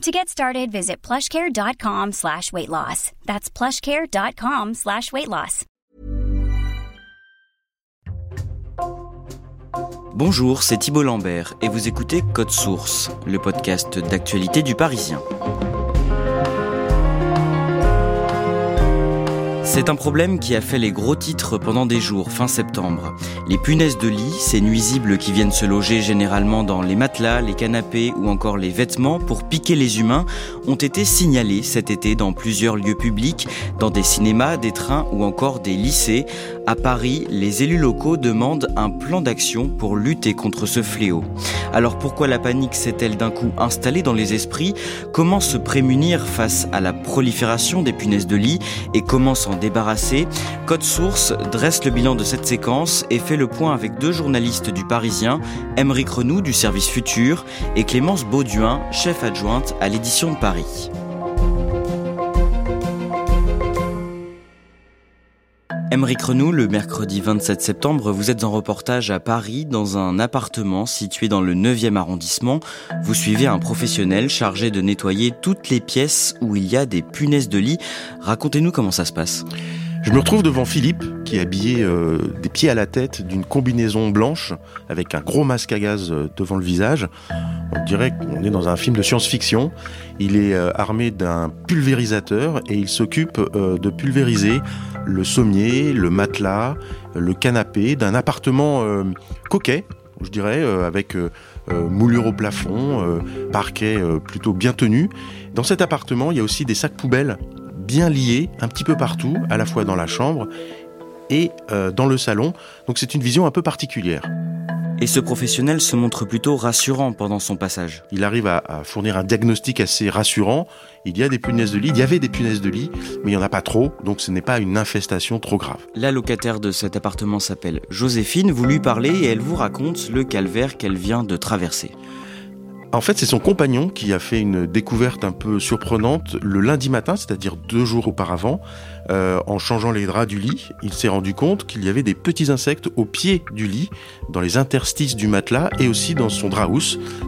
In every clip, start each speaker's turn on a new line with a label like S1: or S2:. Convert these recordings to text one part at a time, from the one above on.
S1: To get started, visit plushcare.com slash weight loss. That's plushcare.com slash weight loss.
S2: Bonjour, c'est Thibault Lambert et vous écoutez Code Source, le podcast d'actualité du Parisien. C'est un problème qui a fait les gros titres pendant des jours fin septembre. Les punaises de lit, ces nuisibles qui viennent se loger généralement dans les matelas, les canapés ou encore les vêtements pour piquer les humains, ont été signalés cet été dans plusieurs lieux publics, dans des cinémas, des trains ou encore des lycées. À Paris, les élus locaux demandent un plan d'action pour lutter contre ce fléau. Alors pourquoi la panique s'est-elle d'un coup installée dans les esprits? Comment se prémunir face à la prolifération des punaises de lit et comment s'en débarrasser? Code Source dresse le bilan de cette séquence et fait le point avec deux journalistes du Parisien, Émeric Renou du service Futur et Clémence Bauduin, chef adjointe à l'édition de Paris. Émeric Renou, le mercredi 27 septembre, vous êtes en reportage à Paris dans un appartement situé dans le 9e arrondissement. Vous suivez un professionnel chargé de nettoyer toutes les pièces où il y a des punaises de lit. Racontez-nous comment ça se passe.
S3: Je me retrouve devant Philippe, qui est habillé euh, des pieds à la tête d'une combinaison blanche avec un gros masque à gaz euh, devant le visage. On dirait qu'on est dans un film de science-fiction. Il est euh, armé d'un pulvérisateur et il s'occupe euh, de pulvériser le sommier, le matelas, le canapé d'un appartement euh, coquet, je dirais, avec moulure au plafond, parquet plutôt bien tenu. Dans cet appartement, il y a aussi des sacs poubelles bien liés un petit peu partout, à la fois dans la chambre et dans le salon. Donc c'est une vision un peu particulière.
S2: Et ce professionnel se montre plutôt rassurant pendant son passage.
S3: Il arrive à, à fournir un diagnostic assez rassurant. Il y a des punaises de lit, il y avait des punaises de lit, mais il n'y en a pas trop, donc ce n'est pas une infestation trop grave.
S2: La locataire de cet appartement s'appelle Joséphine, vous lui parlez et elle vous raconte le calvaire qu'elle vient de traverser.
S3: En fait, c'est son compagnon qui a fait une découverte un peu surprenante le lundi matin, c'est-à-dire deux jours auparavant. Euh, en changeant les draps du lit, il s'est rendu compte qu'il y avait des petits insectes au pied du lit, dans les interstices du matelas et aussi dans son drap.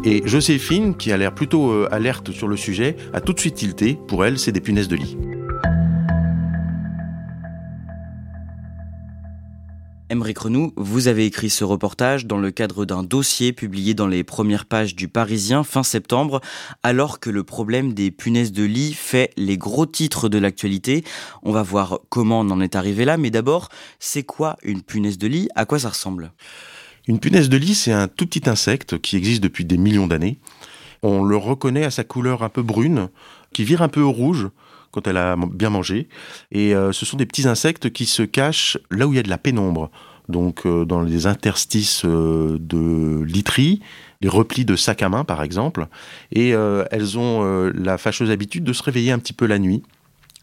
S3: Et Joséphine, qui a l'air plutôt euh, alerte sur le sujet, a tout de suite tilté. Pour elle, c'est des punaises de lit.
S2: Émeric Renou, vous avez écrit ce reportage dans le cadre d'un dossier publié dans les premières pages du Parisien fin septembre, alors que le problème des punaises de lit fait les gros titres de l'actualité. On va voir comment on en est arrivé là, mais d'abord, c'est quoi une punaise de lit? À quoi ça ressemble?
S3: Une punaise de lit, c'est un tout petit insecte qui existe depuis des millions d'années. On le reconnaît à sa couleur un peu brune, qui vire un peu au rouge quand elle a bien mangé. Et euh, ce sont des petits insectes qui se cachent là où il y a de la pénombre. Donc euh, dans les interstices euh, de literie, les replis de sac à main par exemple. Et elles ont la fâcheuse habitude de se réveiller un petit peu la nuit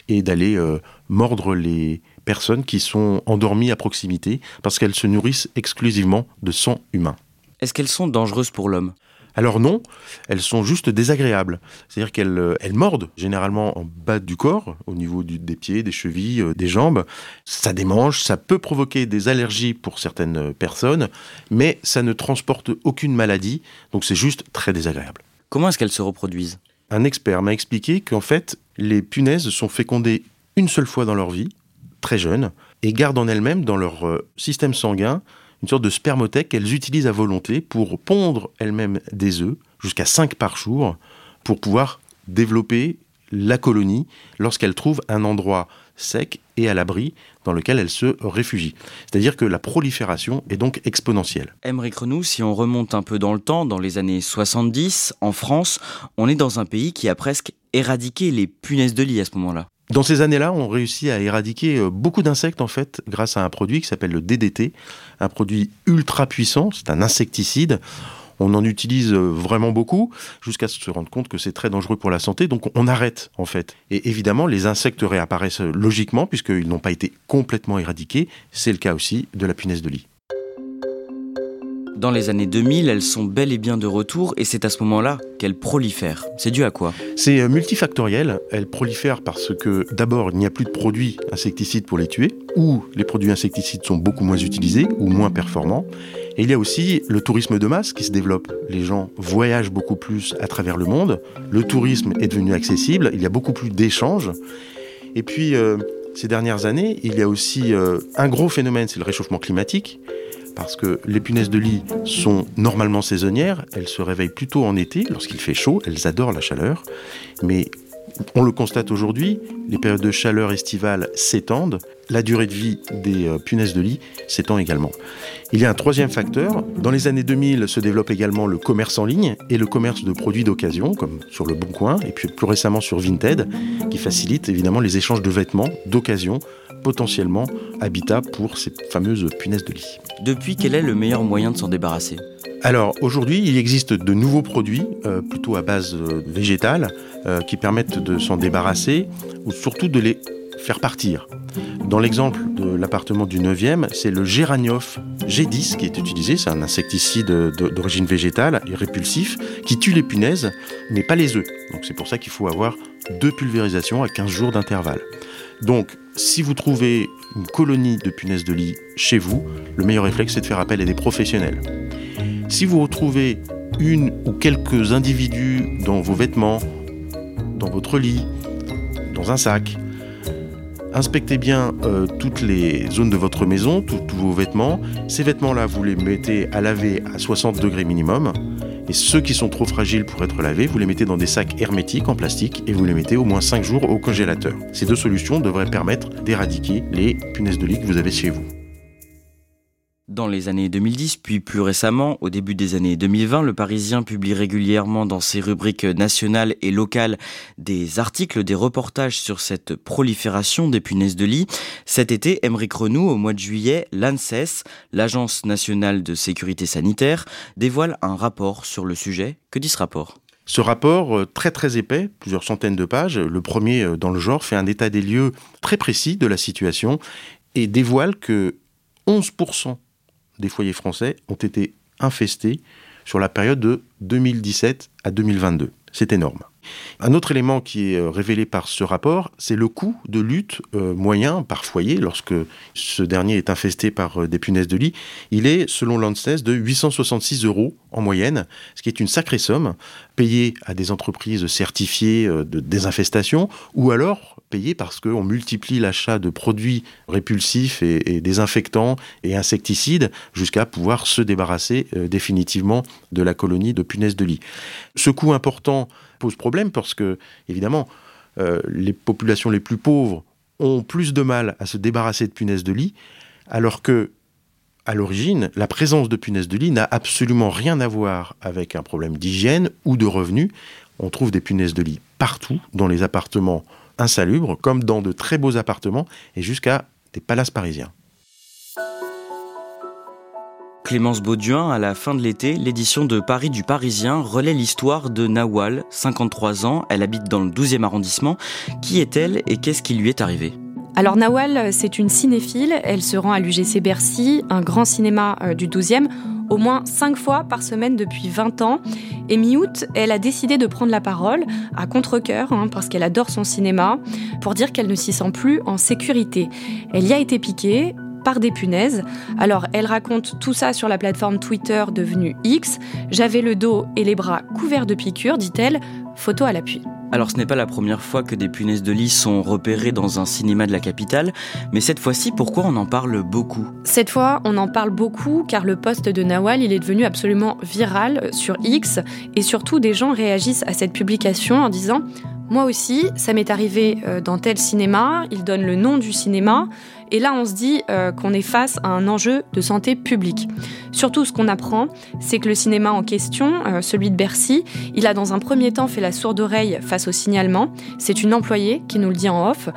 S3: et d'aller mordre les personnes qui sont endormies à proximité parce qu'elles se nourrissent exclusivement de sang humain.
S2: Est-ce qu'elles sont dangereuses pour l'homme?
S3: Alors non, elles sont juste désagréables. C'est-à-dire qu'elles euh, elles mordent généralement en bas du corps, au niveau du- des pieds, des chevilles, euh, des jambes. Ça démange, ça peut provoquer des allergies pour certaines euh, personnes, mais ça ne transporte aucune maladie, donc c'est juste très désagréable.
S2: Comment est-ce qu'elles se reproduisent?
S3: Un expert m'a expliqué qu'en fait, les punaises sont fécondées une seule fois dans leur vie, très jeunes, et gardent en elles-mêmes, dans leur système sanguin, une sorte de spermothèque qu'elles utilisent à volonté pour pondre elles-mêmes des œufs, jusqu'à 5 par jour, pour pouvoir développer la colonie lorsqu'elles trouvent un endroit sec et à l'abri dans lequel elles se réfugient. C'est-à-dire que la prolifération est donc exponentielle.
S2: Emmerich Renou, si on remonte un peu dans le temps, dans les années 70, en France, on est dans un pays qui a presque éradiqué les punaises de lit à ce moment-là.
S3: Dans ces années-là, on réussit à éradiquer euh, beaucoup d'insectes en fait grâce à un produit qui s'appelle le DDT, un produit ultra puissant, c'est un insecticide. On en utilise euh, vraiment beaucoup jusqu'à se rendre compte que c'est très dangereux pour la santé. Donc on arrête en fait. Et évidemment, les insectes réapparaissent logiquement puisqu'ils n'ont pas été complètement éradiqués. C'est le cas aussi de la punaise de lit.
S2: Dans les années 2000, elles sont bel et bien de retour et c'est à ce moment-là qu'elles prolifèrent. C'est dû à quoi?
S3: C'est euh, multifactoriel. Elles prolifèrent parce que d'abord, il n'y a plus de produits insecticides pour les tuer, ou les produits insecticides sont beaucoup moins utilisés ou moins performants. Et il y a aussi le tourisme de masse qui se développe. Les gens voyagent beaucoup plus à travers le monde. Le tourisme est devenu accessible. Il y a beaucoup plus d'échanges. Et puis, euh, ces dernières années, il y a aussi euh, un gros phénomène, c'est le réchauffement climatique parce que les punaises de lit sont normalement saisonnières, elles se réveillent plutôt en été lorsqu'il fait chaud, elles adorent la chaleur, mais on le constate aujourd'hui, les périodes de chaleur estivale s'étendent, la durée de vie des euh, punaises de lit s'étend également. Il y a un troisième facteur. Dans les années 2000 se développe également le commerce en ligne et le commerce de produits d'occasion, comme sur le Bon Coin, et puis plus récemment sur Vinted, qui facilite évidemment les échanges de vêtements d'occasion, potentiellement habitat pour ces fameuses punaises de lit.
S2: Depuis, quel est le meilleur moyen de s'en débarrasser?
S3: Alors aujourd'hui, il existe de nouveaux produits, euh, plutôt à base euh, végétale, euh, qui permettent de s'en débarrasser ou surtout de les faire partir. Dans l'exemple de l'appartement du 9e, c'est le Géranioph G10 qui est utilisé. C'est un insecticide d'origine végétale et répulsif qui tue les punaises, mais pas les œufs. Donc c'est pour ça qu'il faut avoir deux pulvérisations à 15 jours d'intervalle. Donc si vous trouvez une colonie de punaises de lit chez vous, le meilleur réflexe c'est de faire appel à des professionnels. Si vous retrouvez une ou quelques individus dans vos vêtements, dans votre lit, dans un sac, inspectez bien euh, toutes les zones de votre maison, tous vos vêtements. Ces vêtements-là, vous les mettez à laver à 60 degrés minimum. Et ceux qui sont trop fragiles pour être lavés, vous les mettez dans des sacs hermétiques en plastique et vous les mettez au moins 5 jours au congélateur. Ces deux solutions devraient permettre d'éradiquer les punaises de lit que vous avez chez vous.
S2: Dans les années 2010, puis plus récemment, au début des années 2020, le Parisien publie régulièrement dans ses rubriques nationales et locales des articles, des reportages sur cette prolifération des punaises de lit. Cet été, Émeric Renou, au mois de juillet, l'ANSES, l'Agence nationale de sécurité sanitaire, dévoile un rapport sur le sujet. Que dit ce rapport?
S3: Ce rapport, euh, très très épais, plusieurs centaines de pages, le premier euh, dans le genre, fait un état des lieux très précis de la situation et dévoile que 11% des foyers français ont été infestés sur la période de 2017 à 2022. C'est énorme. Un autre élément qui est euh, révélé par ce rapport, c'est le coût de lutte euh, moyen par foyer lorsque ce dernier est infesté par euh, des punaises de lit. Il est, selon l'ANSES, de 866 euros en moyenne, ce qui est une sacrée somme payée à des entreprises certifiées de désinfestation ou alors payée parce qu'on multiplie l'achat de produits répulsifs et, désinfectants et insecticides jusqu'à pouvoir se débarrasser définitivement de la colonie de punaises de lit. Ce coût important pose problème parce que, évidemment, euh, les populations les plus pauvres ont plus de mal à se débarrasser de punaises de lit, alors que, à l'origine, la présence de punaises de lit n'a absolument rien à voir avec un problème d'hygiène ou de revenus. On trouve des punaises de lit partout, dans les appartements insalubres, comme dans de très beaux appartements, et jusqu'à des palaces parisiens.
S2: Clémence Bauduin, à la fin de l'été, l'édition de Paris du Parisien relaie l'histoire de Nawal, 53 ans, elle habite dans le 12e arrondissement. Qui est-elle et qu'est-ce qui lui est arrivé?
S4: Alors Nawal, c'est une cinéphile, elle se rend à l'UGC Bercy, un grand cinéma euh, du 12e, au moins 5 fois par semaine depuis 20 ans. Et mi-août, elle a décidé de prendre la parole, à contre-coeur, hein, parce qu'elle adore son cinéma, pour dire qu'elle ne s'y sent plus en sécurité. Elle y a été piquée, par des punaises. Alors elle raconte tout ça sur la plateforme Twitter devenue X. J'avais le dos et les bras couverts de piqûres, dit-elle, photo à l'appui.
S2: Alors ce n'est pas la première fois que des punaises de lit sont repérées dans un cinéma de la capitale, mais cette fois-ci, pourquoi on en parle beaucoup?
S4: Cette fois, on en parle beaucoup car le poste de Nawal, il est devenu absolument viral sur X et surtout des gens réagissent à cette publication en disant Moi aussi, ça m'est arrivé euh, dans tel cinéma, il donne le nom du cinéma, et là on se dit euh, qu'on est face à un enjeu de santé publique. Surtout ce qu'on apprend, c'est que le cinéma en question, euh, celui de Bercy, il a dans un premier temps fait la sourde oreille face au signalement. C'est une employée qui nous le dit en off.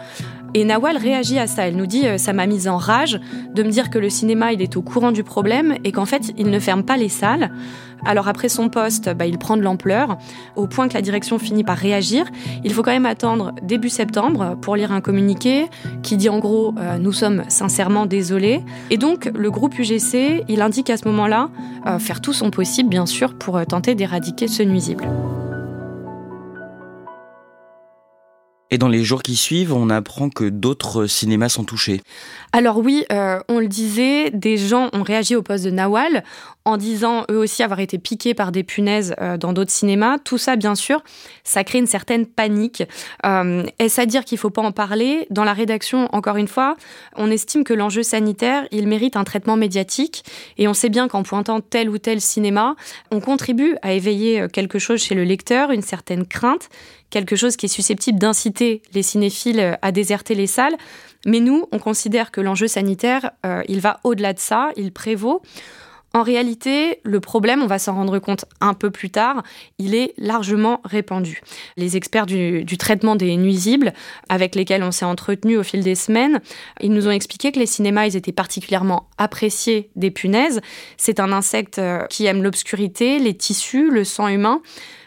S4: Et Nawal réagit à ça. Elle nous dit Ça m'a mise en rage de me dire que le cinéma, il est au courant du problème et qu'en fait, il ne ferme pas les salles. Alors après son poste, bah, il prend de l'ampleur, au point que la direction finit par réagir. Il faut quand même attendre début septembre pour lire un communiqué qui dit en gros euh, Nous sommes sincèrement désolés ». Et donc le groupe UGC, il indique à ce moment-là euh, faire tout son possible, bien sûr, pour euh, tenter d'éradiquer ce nuisible.
S2: Et dans les jours qui suivent, on apprend que d'autres cinémas sont touchés.
S4: Alors oui, euh, on le disait, des gens ont réagi au poste de Nawal en disant eux aussi avoir été piqués par des punaises euh, dans d'autres cinémas. Tout ça, bien sûr, ça crée une certaine panique. Euh, Est-ce à dire qu'il ne faut pas en parler? Dans la rédaction, encore une fois, on estime que l'enjeu sanitaire, il mérite un traitement médiatique. Et on sait bien qu'en pointant tel ou tel cinéma, on contribue à éveiller quelque chose chez le lecteur, une certaine crainte quelque chose qui est susceptible d'inciter les cinéphiles à déserter les salles. Mais nous, on considère que l'enjeu sanitaire, euh, il va au-delà de ça, il prévaut. En réalité, le problème, on va s'en rendre compte un peu plus tard, il est largement répandu. Les experts du, du traitement des nuisibles, avec lesquels on s'est entretenu au fil des semaines, ils nous ont expliqué que les cinémas, ils étaient particulièrement appréciés des punaises. C'est un insecte euh, qui aime l'obscurité, les tissus, le sang humain.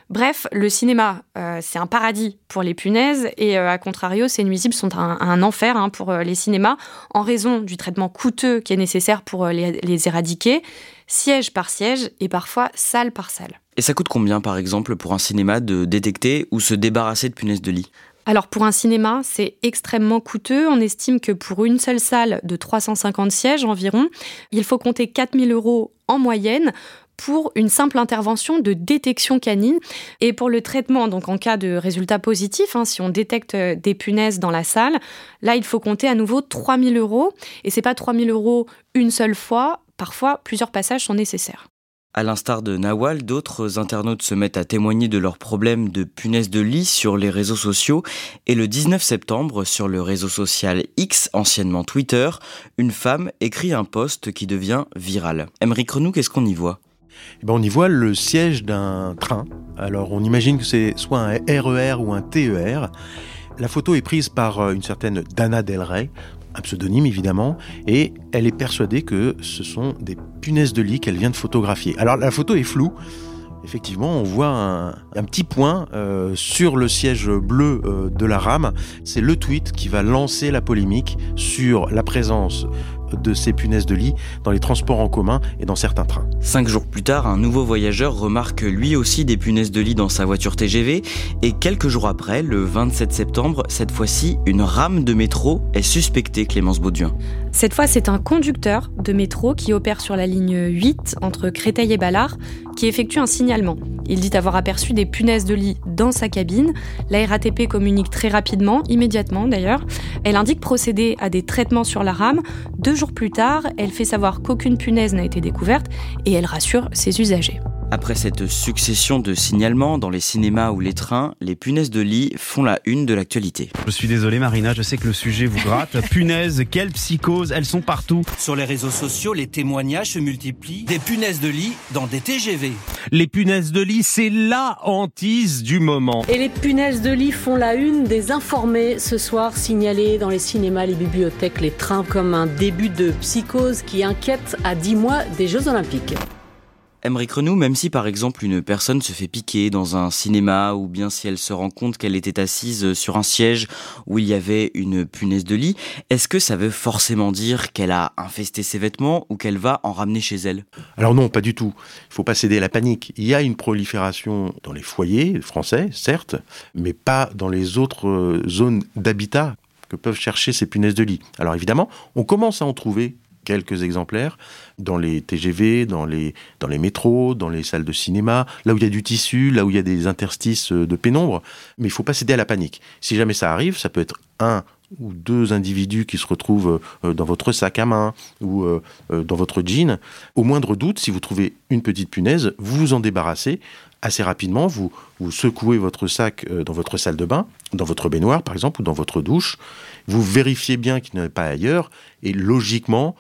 S4: Bref, le cinéma, euh, c'est un paradis pour les punaises et euh, à contrario, ces nuisibles sont un, enfer hein, pour euh, les cinémas en raison du traitement coûteux qui est nécessaire pour les, les éradiquer, siège par siège et parfois salle par salle.
S2: Et ça coûte combien par exemple pour un cinéma de détecter ou se débarrasser de punaises de lit?
S4: Alors pour un cinéma, c'est extrêmement coûteux. On estime que pour une seule salle de 350 sièges environ, il faut compter 4000 euros en moyenne pour une simple intervention de détection canine et pour le traitement, donc en cas de résultat positif, hein, si on détecte euh, des punaises dans la salle, là il faut compter à nouveau 3000 euros et c'est pas 3000 euros une seule fois, parfois plusieurs passages sont nécessaires.
S2: À l'instar de Nawal, d'autres internautes se mettent à témoigner de leurs problèmes de punaises de lit sur les réseaux sociaux. Et le 19 septembre, sur le réseau social X, anciennement Twitter, une femme écrit un post qui devient viral. Emery Renou, qu'est-ce qu'on y voit?
S3: Eh ben, on y voit le siège d'un train. Alors on imagine que c'est soit un RER e ou un TER. La photo est prise par euh, une certaine Dana Del Rey, un pseudonyme évidemment, et elle est persuadée que ce sont des punaises de lit qu'elle vient de photographier. Alors la photo est floue. Effectivement, on voit un, petit point euh, sur le siège bleu euh, de la rame. C'est le tweet qui va lancer la polémique sur la présence de ces punaises de lit dans les transports en commun et dans certains trains.
S2: Cinq jours plus tard, un nouveau voyageur remarque lui aussi des punaises de lit dans sa voiture TGV et quelques jours après, le 27 septembre, cette fois-ci, une rame de métro est suspectée, Clémence Bauduin.
S4: Cette fois, c'est un conducteur de métro qui opère sur la ligne 8 entre Créteil et Ballard qui effectue un signalement. Il dit avoir aperçu des punaises de lit dans sa cabine. La RATP communique très rapidement, immédiatement d'ailleurs. Elle indique procéder à des traitements sur la rame. Deux jours plus tard, elle fait savoir qu'aucune punaise n'a été découverte et elle rassure ses usagers.
S2: Après cette succession de signalements dans les cinémas ou les trains, les punaises de lit font la une de l'actualité.
S5: Je suis désolé Marina, je sais que le sujet vous gratte. punaises, quelle psychose, elles sont partout.
S6: Sur les réseaux sociaux, les témoignages se multiplient. Des punaises de lit dans des TGV.
S5: Les punaises de lit, c'est la hantise du moment.
S7: Et les punaises de lit font la une des informés ce soir, signalés dans les cinémas, les bibliothèques, les trains comme un début de psychose qui inquiète à 10 mois des Jeux Olympiques.
S2: Emery Renou, même si par exemple une personne se fait piquer dans un cinéma ou bien si elle se rend compte qu'elle était assise sur un siège où il y avait une punaise de lit, est-ce que ça veut forcément dire qu'elle a infesté ses vêtements ou qu'elle va en ramener chez elle?
S3: Alors non, pas du tout. Il faut pas céder à la panique. Il y a une prolifération dans les foyers français, certes, mais pas dans les autres euh, zones d'habitat que peuvent chercher ces punaises de lit. Alors évidemment, on commence à en trouver quelques exemplaires dans les TGV, dans les, dans les métros, dans les salles de cinéma, là où il y a du tissu, là où il y a des interstices euh, de pénombre. Mais il faut pas céder à la panique. Si jamais ça arrive, ça peut être un ou deux individus qui se retrouvent euh, dans votre sac à main ou euh, dans votre jean, au moindre doute, si vous trouvez une petite punaise, vous vous en débarrassez assez rapidement, vous, vous secouez votre sac dans votre salle de bain, dans votre baignoire par exemple, ou dans votre douche, vous vérifiez bien qu'il a pas ailleurs, et logiquement,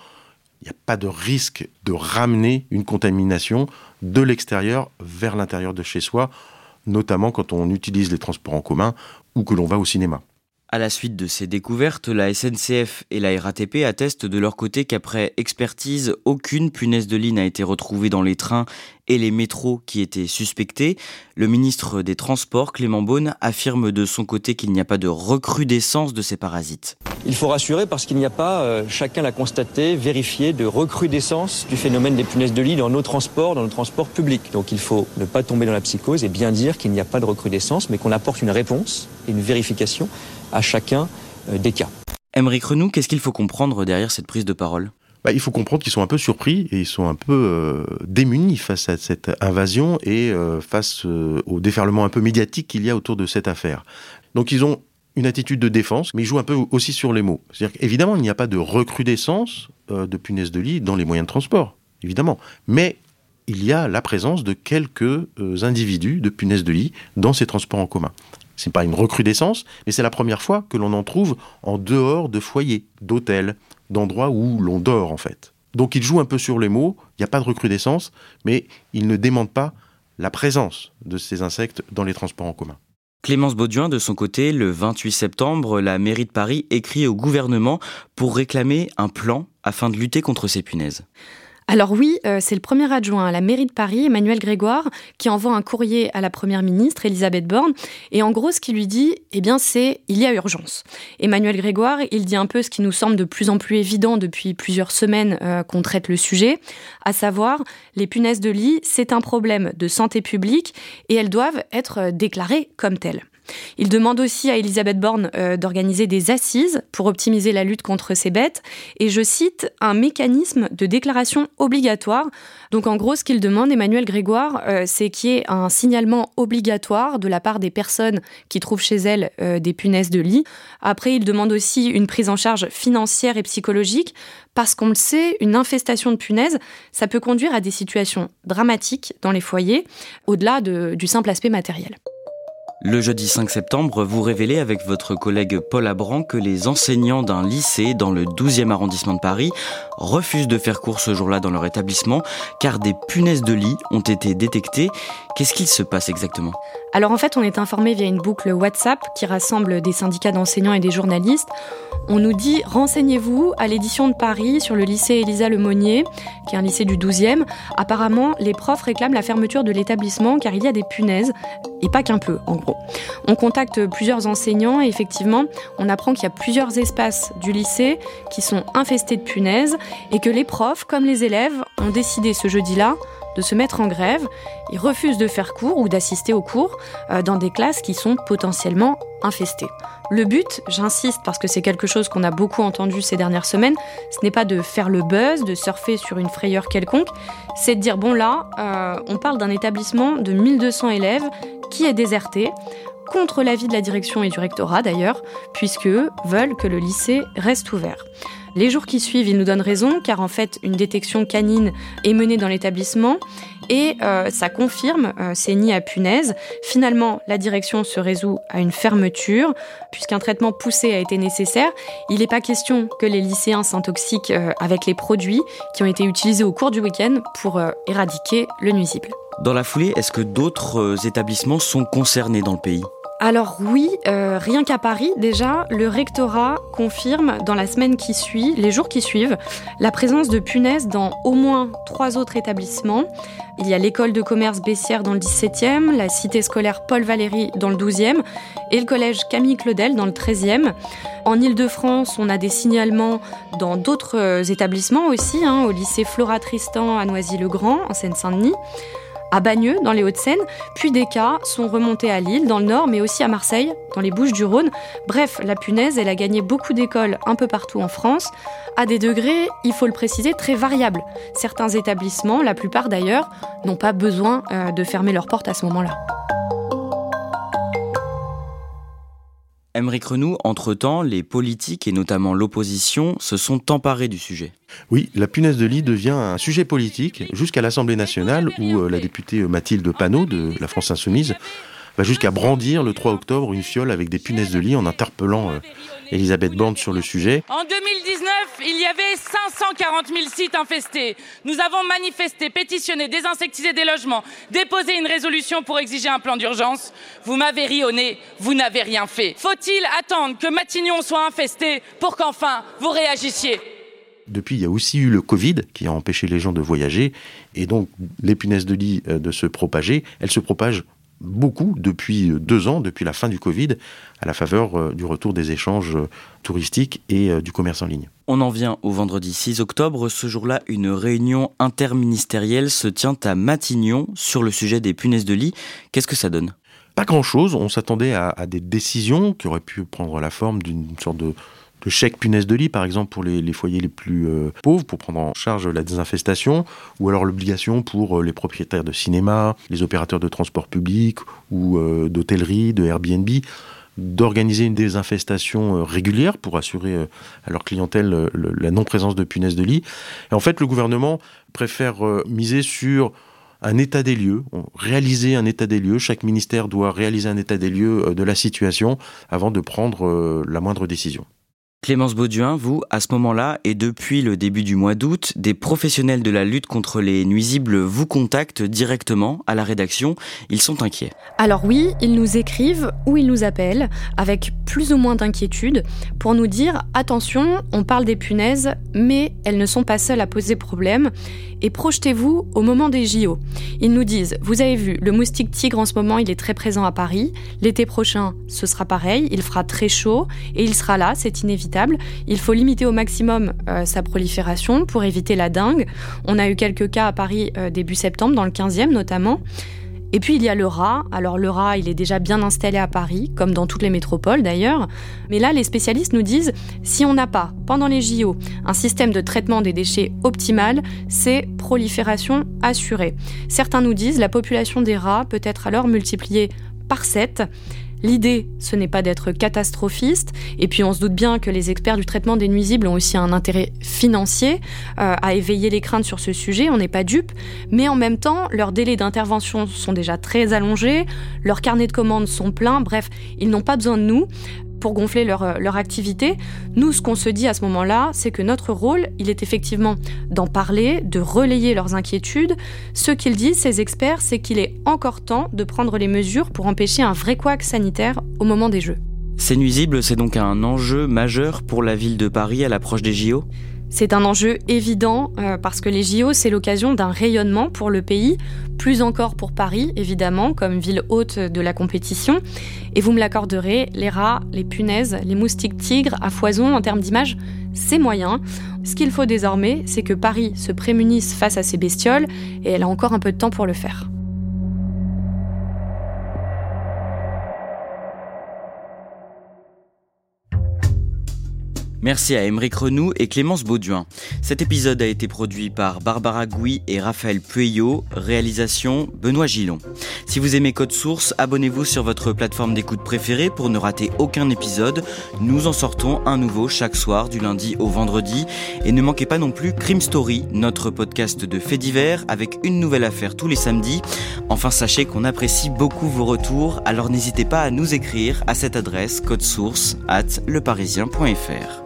S3: il n'y a pas de risque de ramener une contamination de l'extérieur vers l'intérieur de chez soi, notamment quand on utilise les transports en commun ou que l'on va au cinéma.
S2: À la suite de ces découvertes, la SNCF et la RATP attestent de leur côté qu'après expertise, aucune punaise de lit n'a été retrouvée dans les trains et les métros qui étaient suspectés. Le ministre des Transports, Clément Beaune, affirme de son côté qu'il n'y a pas de recrudescence de ces parasites.
S8: Il faut rassurer parce qu'il n'y a pas, euh, chacun l'a constaté, vérifié, de recrudescence du phénomène des punaises de lit dans nos transports, dans nos transports publics. Donc il faut ne pas tomber dans la psychose et bien dire qu'il n'y a pas de recrudescence, mais qu'on apporte une réponse et une vérification à chacun euh, des cas.
S2: Émeric Renou, qu'est-ce qu'il faut comprendre derrière cette prise de parole?
S3: Bah, il faut comprendre qu'ils sont un peu surpris et ils sont un peu euh, démunis face à cette invasion et euh, face au déferlement un peu médiatique qu'il y a autour de cette affaire. Donc ils ont une attitude de défense, mais ils jouent un peu aussi sur les mots. C'est-à-dire qu'évidemment, il n'y a pas de recrudescence de punaises de lit dans les moyens de transport, évidemment. Mais il y a la présence de quelques individus de punaises de lit dans ces transports en commun. Ce n'est pas une recrudescence, mais c'est la première fois que l'on en trouve en dehors de foyers, d'hôtels, d'endroits où l'on dort en fait. Donc il joue un peu sur les mots, il n'y a pas de recrudescence, mais il ne démente pas la présence de ces insectes dans les transports en commun.
S2: Clémence Bauduin, de son côté, le 28 septembre, la mairie de Paris écrit au gouvernement pour réclamer un plan afin de lutter contre ces punaises.
S4: Alors oui, euh, c'est le premier adjoint à la mairie de Paris, Emmanuel Grégoire, qui envoie un courrier à la première ministre, Elisabeth Borne. Et en gros, ce qu'il lui dit, eh bien, c'est il y a urgence. Emmanuel Grégoire, il dit un peu ce qui nous semble de plus en plus évident depuis plusieurs semaines euh, qu'on traite le sujet, à savoir les punaises de lit, c'est un problème de santé publique et elles doivent être déclarées comme telles. Il demande aussi à Elisabeth Borne euh, d'organiser des assises pour optimiser la lutte contre ces bêtes et je cite un mécanisme de déclaration obligatoire. Donc en gros, ce qu'il demande, Emmanuel Grégoire, euh, c'est qu'il y ait un signalement obligatoire de la part des personnes qui trouvent chez elles euh, des punaises de lit. Après, il demande aussi une prise en charge financière et psychologique parce qu'on le sait, une infestation de punaises, ça peut conduire à des situations dramatiques dans les foyers, au-delà du simple aspect matériel.
S2: Le jeudi 5 septembre, vous révélez avec votre collègue Paul Abran que les enseignants d'un lycée dans le 12e arrondissement de Paris refusent de faire cours ce jour-là dans leur établissement car des punaises de lit ont été détectées. Qu'est-ce qu'il se passe exactement?
S4: Alors en fait, on est informé via une boucle WhatsApp qui rassemble des syndicats d'enseignants et des journalistes. On nous dit renseignez-vous à l'édition de Paris sur le lycée Elisa Lemonnier, qui est un lycée du 12e. Apparemment, les profs réclament la fermeture de l'établissement car il y a des punaises, et pas qu'un peu en gros. On contacte plusieurs enseignants et effectivement, on apprend qu'il y a plusieurs espaces du lycée qui sont infestés de punaises et que les profs, comme les élèves, ont décidé ce jeudi-là de se mettre en grève. Ils refusent de faire cours ou d'assister aux cours euh, dans des classes qui sont potentiellement infestées. Le but, j'insiste parce que c'est quelque chose qu'on a beaucoup entendu ces dernières semaines, ce n'est pas de faire le buzz, de surfer sur une frayeur quelconque, c'est de dire bon là, euh, on parle d'un établissement de 1200 élèves qui est déserté contre l'avis de la direction et du rectorat d'ailleurs, puisque veulent que le lycée reste ouvert. Les jours qui suivent, ils nous donnent raison, car en fait, une détection canine est menée dans l'établissement et euh, ça confirme euh, ces nids à punaises. Finalement, la direction se résout à une fermeture, puisqu'un traitement poussé a été nécessaire. Il n'est pas question que les lycéens s'intoxiquent euh, avec les produits qui ont été utilisés au cours du week-end pour éradiquer le nuisible.
S2: Dans la foulée, est-ce que d'autres établissements sont concernés dans le pays?
S4: Alors oui, euh, rien qu'à Paris, déjà, le rectorat confirme dans la semaine qui suit, les jours qui suivent, la présence de punaises dans au moins trois autres établissements. Il y a l'école de commerce Bessières dans le 17e, la cité scolaire Paul Valéry dans le 12e et le collège Camille Claudel dans le 13e. En Ile-de-France, on a des signalements dans d'autres euh, établissements aussi, hein, au lycée Flora Tristan à Noisy-le-Grand, en Seine-Saint-Denis à Bagneux, dans les Hauts-de-Seine, puis des cas sont remontés à Lille, dans le Nord, mais aussi à Marseille, dans les Bouches-du-Rhône. Bref, la punaise, elle a gagné beaucoup d'écoles un peu partout en France, à des degrés, il faut le préciser, très variables. Certains établissements, la plupart d'ailleurs, n'ont pas besoin euh, de fermer leurs portes à ce moment-là.
S2: Émeric Renou, entre-temps, les politiques et notamment l'opposition se sont emparés du sujet.
S3: Oui, la punaise de lit devient un sujet politique jusqu'à l'Assemblée nationale où euh, la députée Mathilde Panot de la France Insoumise va jusqu'à brandir le 3 octobre une fiole avec des punaises de lit en interpellant euh, Elisabeth Borne sur le sujet.
S9: En 2019, il y avait 540 000 sites infestés. Nous avons manifesté, pétitionné, désinsectisé des logements, déposé une résolution pour exiger un plan d'urgence. Vous m'avez ri au nez, vous n'avez rien fait. Faut-il attendre que Matignon soit infesté pour qu'enfin vous réagissiez?
S3: Depuis, il y a aussi eu le Covid qui a empêché les gens de voyager et donc les punaises de lit euh, de se propager. Elles se propagent beaucoup depuis deux ans, depuis la fin du Covid, à la faveur euh, du retour des échanges euh, touristiques et euh, du commerce en ligne.
S2: On en vient au vendredi 6 octobre. Ce jour-là, une réunion interministérielle se tient à Matignon sur le sujet des punaises de lit. Qu'est-ce que ça donne?
S3: Pas grand-chose. On s'attendait à, à, des décisions qui auraient pu prendre la forme d'une sorte de le chèque punaise de lit, par exemple, pour les, foyers les plus euh, pauvres, pour prendre en charge la désinfestation, ou alors l'obligation pour euh, les propriétaires de cinéma, les opérateurs de transport public ou euh, d'hôtellerie, de Airbnb, d'organiser une désinfestation régulière pour assurer à leur clientèle la non-présence de punaises de lit. Et en fait, le gouvernement préfère miser sur un état des lieux, réaliser un état des lieux. Chaque ministère doit réaliser un état des lieux de la situation avant de prendre la moindre décision.
S2: Clémence Bauduin, vous, à ce moment-là, et depuis le début du mois d'août, des professionnels de la lutte contre les nuisibles vous contactent directement à la rédaction. Ils sont inquiets.
S4: Alors oui, ils nous écrivent ou ils nous appellent avec plus ou moins d'inquiétude pour nous dire attention, on parle des punaises, mais elles ne sont pas seules à poser problème. Et projetez-vous au moment des JO. Ils nous disent, vous avez vu, le moustique tigre en ce moment, il est très présent à Paris. L'été prochain, ce sera pareil, il fera très chaud et il sera là, c'est inévitable. Il faut limiter au maximum euh, sa prolifération pour éviter la dengue. On a eu quelques cas à Paris euh, début septembre, dans le 15e notamment. Et puis il y a le rat. Alors le rat, il est déjà bien installé à Paris, comme dans toutes les métropoles d'ailleurs. Mais là, les spécialistes nous disent, si on n'a pas, pendant les JO, un système de traitement des déchets optimal, c'est prolifération assurée. Certains nous disent, la population des rats peut être alors multipliée par 7. L'idée, ce n'est pas d'être catastrophiste, et puis on se doute bien que les experts du traitement des nuisibles ont aussi un intérêt financier euh, à éveiller les craintes sur ce sujet, on n'est pas dupe, mais en même temps, leurs délais d'intervention sont déjà très allongés, leurs carnets de commandes sont pleins, bref, ils n'ont pas besoin de nous pour gonfler leur, euh, leur activité. Nous, ce qu'on se dit à ce moment-là, c'est que notre rôle, il est effectivement d'en parler, de relayer leurs inquiétudes. Ce qu'ils disent, ces experts, c'est qu'il est encore temps de prendre les mesures pour empêcher un vrai couac sanitaire au moment des Jeux.
S2: C'est nuisible, c'est donc un enjeu majeur pour la ville de Paris à l'approche des JO
S4: c'est un enjeu évident euh, parce que les JO, c'est l'occasion d'un rayonnement pour le pays, plus encore pour Paris, évidemment, comme ville haute de la compétition. Et vous me l'accorderez, les rats, les punaises, les moustiques tigres à foison en termes d'image, c'est moyen. Ce qu'il faut désormais, c'est que Paris se prémunisse face à ces bestioles et elle a encore un peu de temps pour le faire.
S2: Merci à Émeric Renou et Clémence Bauduin. Cet épisode a été produit par Barbara Gouy et Raphaël Pueyo, réalisation Benoît Gillon. Si vous aimez Code Source, abonnez-vous sur votre plateforme d'écoute préférée pour ne rater aucun épisode. Nous en sortons un nouveau chaque soir du lundi au vendredi. Et ne manquez pas non plus Crime Story, notre podcast de faits divers avec une nouvelle affaire tous les samedis. Enfin, sachez qu'on apprécie beaucoup vos retours, alors n'hésitez pas à nous écrire à cette adresse code source at leparisien.fr.